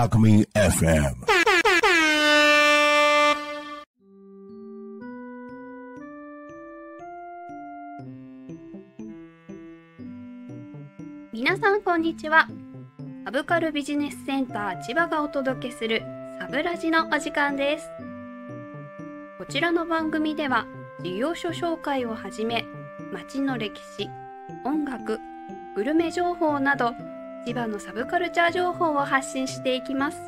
Alchemy FM. 皆さんこんにちはサブカルビジネスセンター千葉がお届けするサブラジのお時間ですこちらの番組では事業所紹介をはじめ街の歴史音楽グルメ情報など千葉のサブカルチャー情報を発信していきます。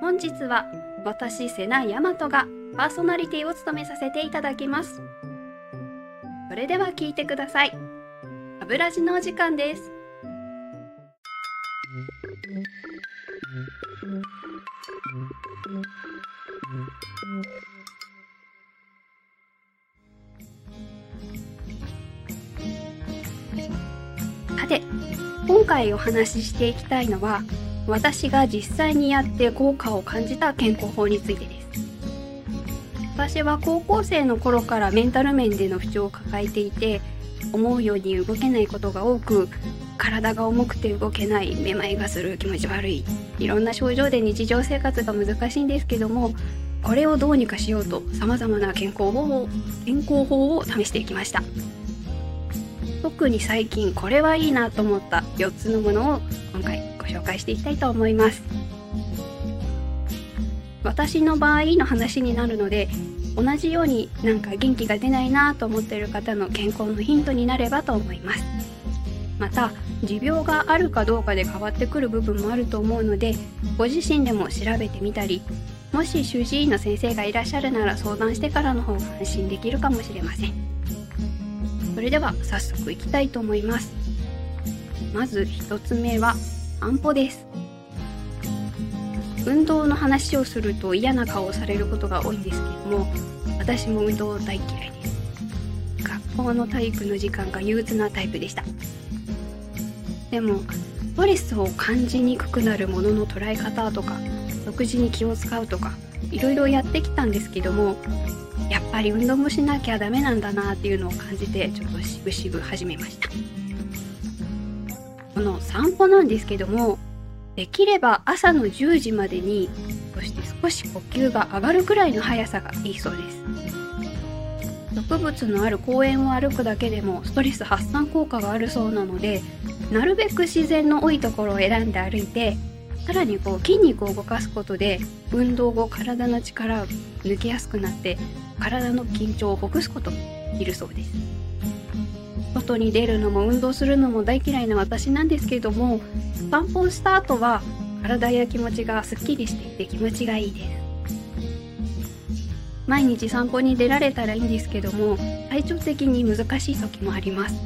本日は私瀬名大和がパーソナリティを務めさせていただきます。それでは聞いてください。サブラジのお時間です。今回お話ししていきたいのは私が実際にやって効果を感じた健康法についてです。私は高校生の頃からメンタル面での不調を抱えていて思うように動けないことが多く体が重くて動けないめまいがする気持ち悪いいろんな症状で日常生活が難しいんですけどもこれをどうにかしようとさまざまな健康法を健康法を試していきました。特に最近これはいいなと思った4つのものを今回ご紹介していきたいと思います。私の場合の話になるので同じようになんか元気が出ないなと思っている方の健康のヒントになればと思います。また持病があるかどうかで変わってくる部分もあると思うのでご自身でも調べてみたりもし主治医の先生がいらっしゃるなら相談してからの方が安心できるかもしれません。それでは早速いきたいと思います。まず1つ目は散歩です。運動の話をすると嫌な顔をされることが多いんですけども私も運動大嫌いです。学校の体育の時間が憂鬱なタイプでした。でもストレスを感じにくくなるものの捉え方とか食事に気を使うとかいろいろやってきたんですけどもやっぱり運動もしなきゃダメなんだなっていうのを感じてちょっとしぶしぶ始めました。この散歩なんですけどもできれば朝の10時までにそして少し呼吸が上がるくらいの速さがいいそうです。植物のある公園を歩くだけでもストレス発散効果があるそうなのでなるべく自然の多いところを選んで歩いてさらにこう筋肉を動かすことで運動後体の力を抜けやすくなって体の緊張をほぐすこともできるそうです。外に出るのも運動するのも大嫌いな私なんですけれども散歩をした後は体や気持ちがすっきりしていて気持ちがいいです。毎日散歩に出られたらいいんですけども体調的に難しい時もあります。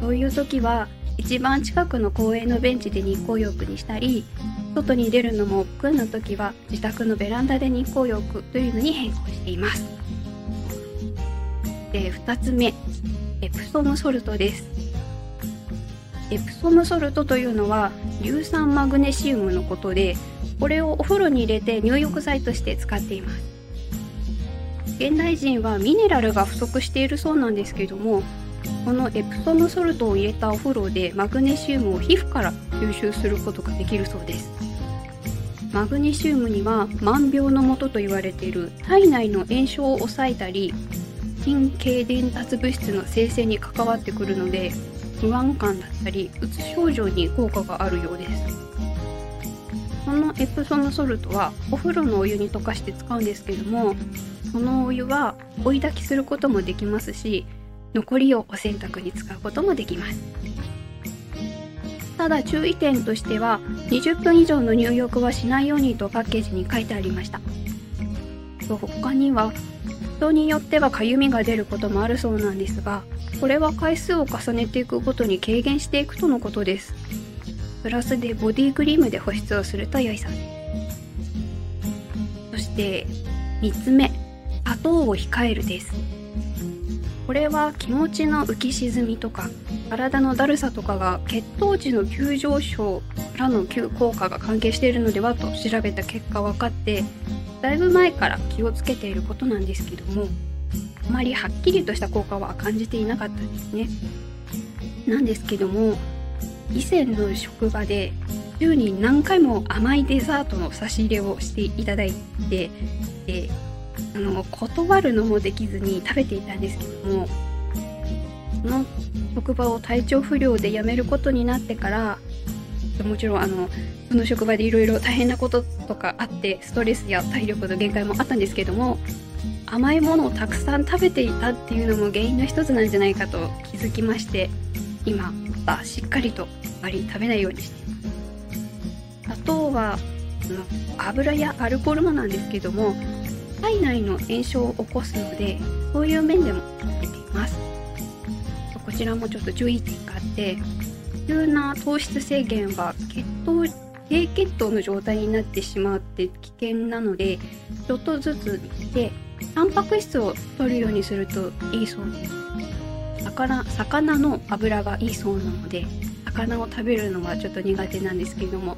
そういう時は一番近くの公園のベンチで日光浴にしたり外に出るのも億劫な時は自宅のベランダで日光浴というのに変更しています。で2つ目エプソムソルトです。エプソムソルトというのは硫酸マグネシウムのことでこれをお風呂に入れて入浴剤として使っています。現代人はミネラルが不足しているそうなんですけどもこのエプソムソルトを入れたお風呂でマグネシウムを皮膚から吸収することができるそうです。マグネシウムには万病のもとと言われている体内の炎症を抑えたり神経伝達物質の生成に関わってくるので不安感だったりうつ症状に効果があるようです。このエプソムソルトはお風呂のお湯に溶かして使うんですけどもそのお湯は追い炊きすることもできますし残りをお洗濯に使うこともできます。ただ注意点としては20分以上の入浴はしないようにとパッケージに書いてありました。他には人によってはかゆみが出ることもあるそうなんですがこれは回数を重ねていくごとに軽減していくとのことです。プラスでボディクリームで保湿をすると良いそうです。そして3つ目砂糖を控えるです。これは気持ちの浮き沈みとか体のだるさとかが血糖値の急上昇からの効果が関係しているのではと調べた結果分かってだいぶ前から気をつけていることなんですけどもあまりはっきりとした効果は感じていなかったんですね。なんですけども以前の職場で週に何回も甘いデザートの差し入れをしていただいてであの断るのもできずに食べていたんですけどもその職場を体調不良で辞めることになってからもちろんあのその職場でいろいろ大変なこととかあってストレスや体力の限界もあったんですけども甘いものをたくさん食べていたっていうのも原因の一つなんじゃないかと気づきまして今はしっかりとあまり食べないようにしています。あとは油やアルコールもなんですけども体内の炎症を起こすのでそういう面でも食べています。こちらもちょっと注意点があって急な糖質制限は血糖低血糖の状態になってしまって危険なのでちょっとずつにしてタンパク質を取るようにするといいそうです。魚魚の油がいいそうなので魚を食べるのはちょっと苦手なんですけども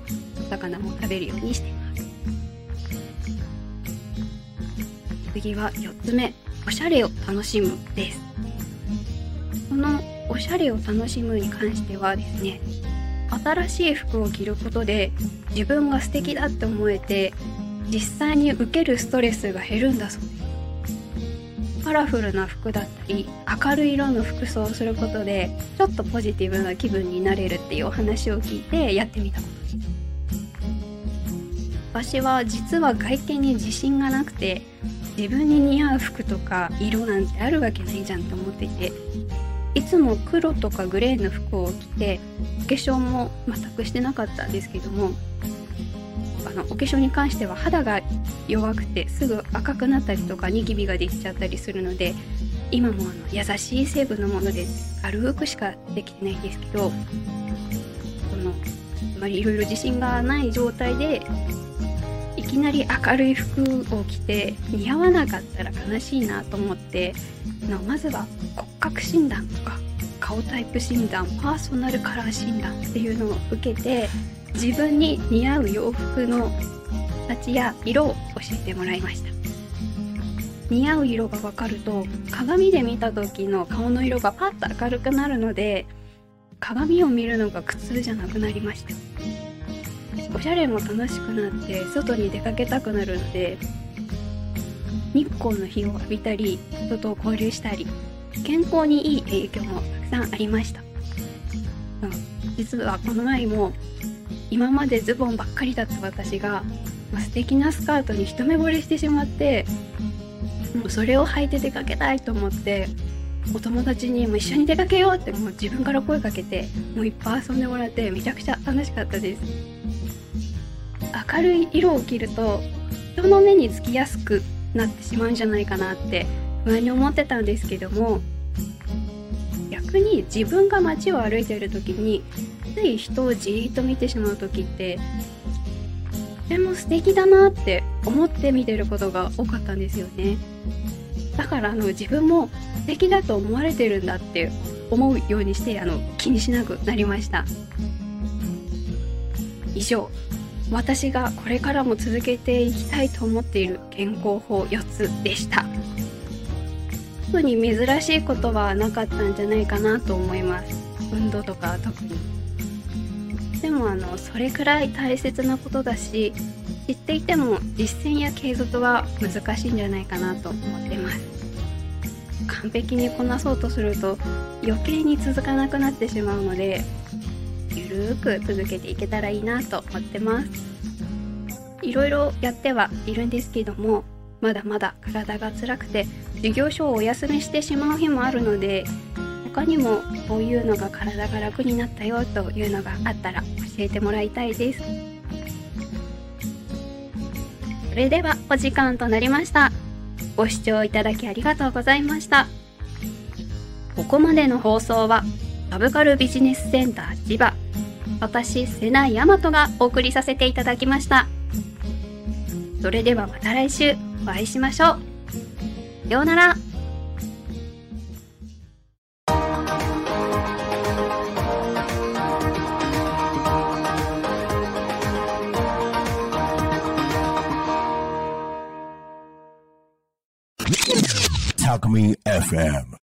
魚も食べるようにしてます。次は4つ目おしゃれを楽しむです。このおしゃれを楽しむに関してはですね新しい服を着ることで自分が素敵だって思えて実際に受けるストレスが減るんだそう。ですカラフルな服だったり明るい色の服装をすることでちょっとポジティブな気分になれるっていうお話を聞いてやってみたこと。です私は実は外見に自信がなくて自分に似合う服とか色なんてあるわけないじゃんって思っていていつも黒とかグレーの服を着てお化粧も全くしてなかったんですけどもあのお化粧に関しては肌が弱くてすぐ赤くなったりとかニキビができちゃったりするので今もあの優しい成分のもので軽くしかできてないんですけどこのあまりいろいろ自信がない状態できなり明るい服を着て似合わなかったら悲しいなと思ってのまずは骨格診断とか顔タイプ診断パーソナルカラー診断っていうのを受けて自分に似合う洋服の形や色を教えてもらいました。似合う色が分かると鏡で見た時の顔の色がパッと明るくなるので鏡を見るのが苦痛じゃなくなりました。おしゃれも楽しくなって外に出かけたくなるので日光の日を浴びたり人と交流したり健康にいい影響もたくさんありました、うん、実はこの前も今までズボンばっかりだった私が、まあ、素敵なスカートに一目惚れしてしまってもうそれを履いて出かけたいと思ってお友達にも一緒に出かけようってもう自分から声かけてもういっぱい遊んでもらってめちゃくちゃ楽しかったです。明るい色を着ると人の目につきやすくなってしまうんじゃないかなって不安に思ってたんですけども逆に自分が街を歩いている時につい人をじーっと見てしまう時ってとても素敵だなって思って見てることが多かったんですよね。だからあの自分も素敵だと思われてるんだって思うようにしてあの気にしなくなりました。以上。私がこれからも続けていきたいと思っている健康法4つでした。特に珍しいことはなかったんじゃないかなと思います。運動とか特に。でもあのそれくらい大切なことだし知っていても実践や継続は難しいんじゃないかなと思ってます。完璧にこなそうとすると余計に続かなくなってしまうのでゆるーく続けていけたらいいなと思ってます。いろいろやってはいるんですけどもまだまだ体が辛くて授業書をお休みしてしまう日もあるので他にもこういうのが体が楽になったよというのがあったら教えてもらいたいです。それではお時間となりました。ご視聴いただきありがとうございました。ここまでの放送はサブカルビジネスセンター千葉私瀬内大和がお送りさせていただきました。それではまた来週お会いしましょう。さようなら。Talk Me FM.